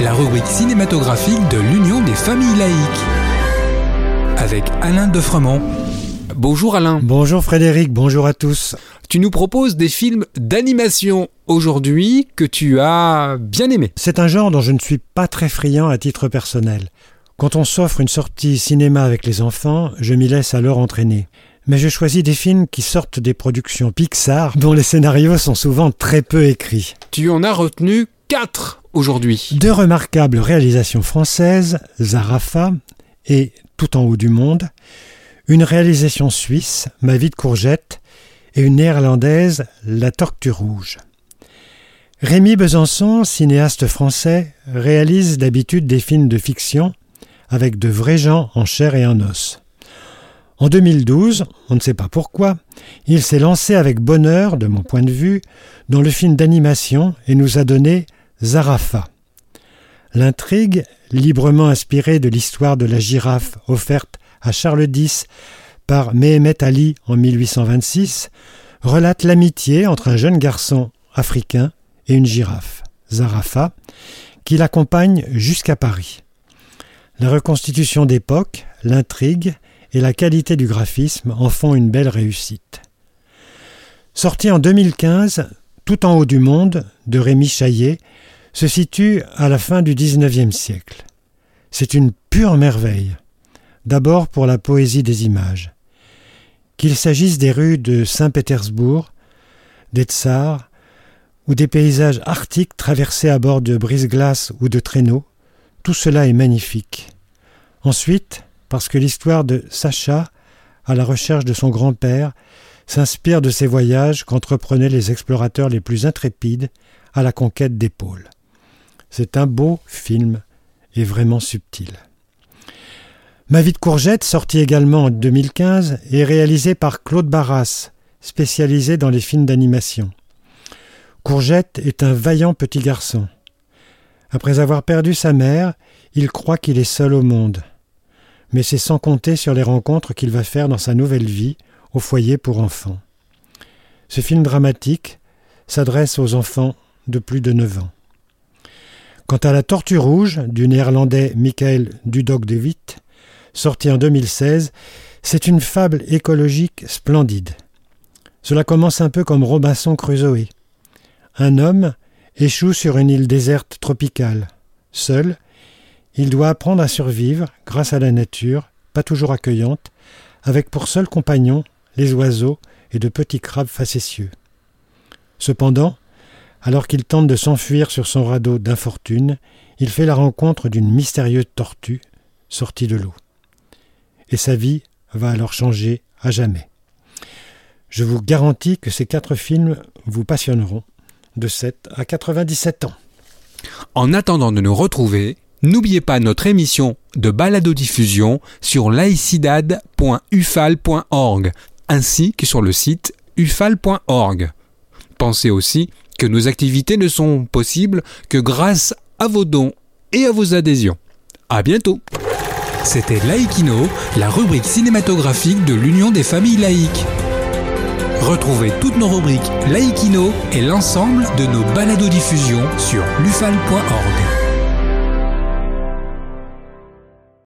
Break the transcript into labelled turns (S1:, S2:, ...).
S1: La rubrique cinématographique de l'Union des familles laïques. Avec Alain Defremont. Bonjour Alain.
S2: Bonjour Frédéric, bonjour à tous.
S1: Tu nous proposes des films d'animation aujourd'hui que tu as bien aimés.
S2: C'est un genre dont je ne suis pas très friand à titre personnel. Quand on s'offre une sortie cinéma avec les enfants, je m'y laisse alors entraîner. Mais je choisis des films qui sortent des productions Pixar dont les scénarios sont souvent très peu écrits.
S1: Tu en as retenu quatre
S2: Deux remarquables réalisations françaises, Zarafa et Tout en haut du monde, une réalisation suisse, Ma vie de courgette, et une néerlandaise, La tortue rouge. Rémi Besançon, cinéaste français, réalise d'habitude des films de fiction avec de vrais gens en chair et en os. En 2012, on ne sait pas pourquoi, il s'est lancé avec bonheur, de mon point de vue, dans le film d'animation et nous a donné Zarafa. L'intrigue, librement inspirée de l'histoire de la girafe offerte à Charles X par Mehemet Ali en 1826, relate l'amitié entre un jeune garçon africain et une girafe, Zarafa, qui l'accompagne jusqu'à Paris. La reconstitution d'époque, l'intrigue et la qualité du graphisme en font une belle réussite. Sorti en 2015, Tout en haut du monde, de Rémi Chaillet, se situe à la fin du XIXe siècle. C'est une pure merveille. D'abord pour la poésie des images. Qu'il s'agisse des rues de Saint-Pétersbourg, des tsars, ou des paysages arctiques traversés à bord de brise-glace ou de traîneaux, tout cela est magnifique. Ensuite, parce que l'histoire de Sacha, à la recherche de son grand-père, s'inspire de ces voyages qu'entreprenaient les explorateurs les plus intrépides à la conquête des pôles. C'est un beau film et vraiment subtil. Ma vie de courgette, sortie également en 2015, est réalisée par Claude Barras, spécialisé dans les films d'animation. Courgette est un vaillant petit garçon. Après avoir perdu sa mère, il croit qu'il est seul au monde mais c'est sans compter sur les rencontres qu'il va faire dans sa nouvelle vie foyer pour enfants. Ce film dramatique s'adresse aux enfants de plus de 9 ans. Quant à La Tortue Rouge du néerlandais Michael Dudok de Witt, sorti en 2016, c'est une fable écologique splendide. Cela commence un peu comme Robinson Crusoe. Un homme échoue sur une île déserte tropicale. Seul, il doit apprendre à survivre grâce à la nature, pas toujours accueillante, avec pour seul compagnon les oiseaux et de petits crabes facétieux. Cependant, alors qu'il tente de s'enfuir sur son radeau d'infortune, il fait la rencontre d'une mystérieuse tortue sortie de l'eau. Et sa vie va alors changer à jamais. Je vous garantis que ces quatre films vous passionneront de 7 à 97 ans.
S1: En attendant de nous retrouver, N'oubliez pas notre émission de balado-diffusion sur laicidad.ufal.org ainsi que sur le site ufal.org. Pensez aussi que nos activités ne sont possibles que grâce à vos dons et à vos adhésions. À bientôt. C'était Laïkino, la rubrique cinématographique de l'Union des familles laïques. Retrouvez toutes nos rubriques Laïkino et l'ensemble de nos balados diffusions sur lufal.org.